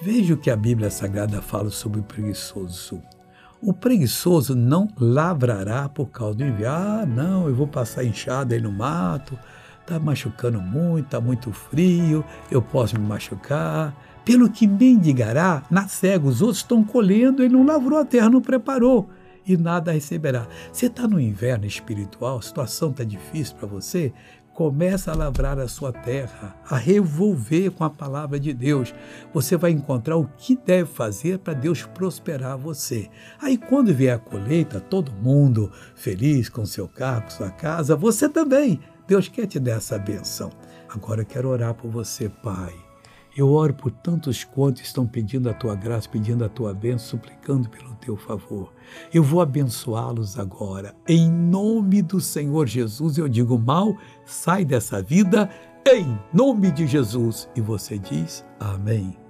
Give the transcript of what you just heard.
Veja o que a Bíblia Sagrada fala sobre o preguiçoso. O preguiçoso não lavrará por causa do inverno. Ah, não, eu vou passar inchado aí no mato, está machucando muito, está muito frio, eu posso me machucar. Pelo que mendigará, na cega, os outros estão colhendo, ele não lavrou a terra, não preparou e nada receberá. Você está no inverno espiritual, a situação está difícil para você? Começa a lavrar a sua terra, a revolver com a palavra de Deus. Você vai encontrar o que deve fazer para Deus prosperar você. Aí, quando vier a colheita, todo mundo feliz com seu carro, com sua casa, você também. Deus quer te dar essa benção. Agora eu quero orar por você, Pai. Eu oro por tantos quantos estão pedindo a tua graça, pedindo a tua bênção, suplicando pelo teu favor. Eu vou abençoá-los agora. Em nome do Senhor Jesus, eu digo mal, sai dessa vida, em nome de Jesus. E você diz amém.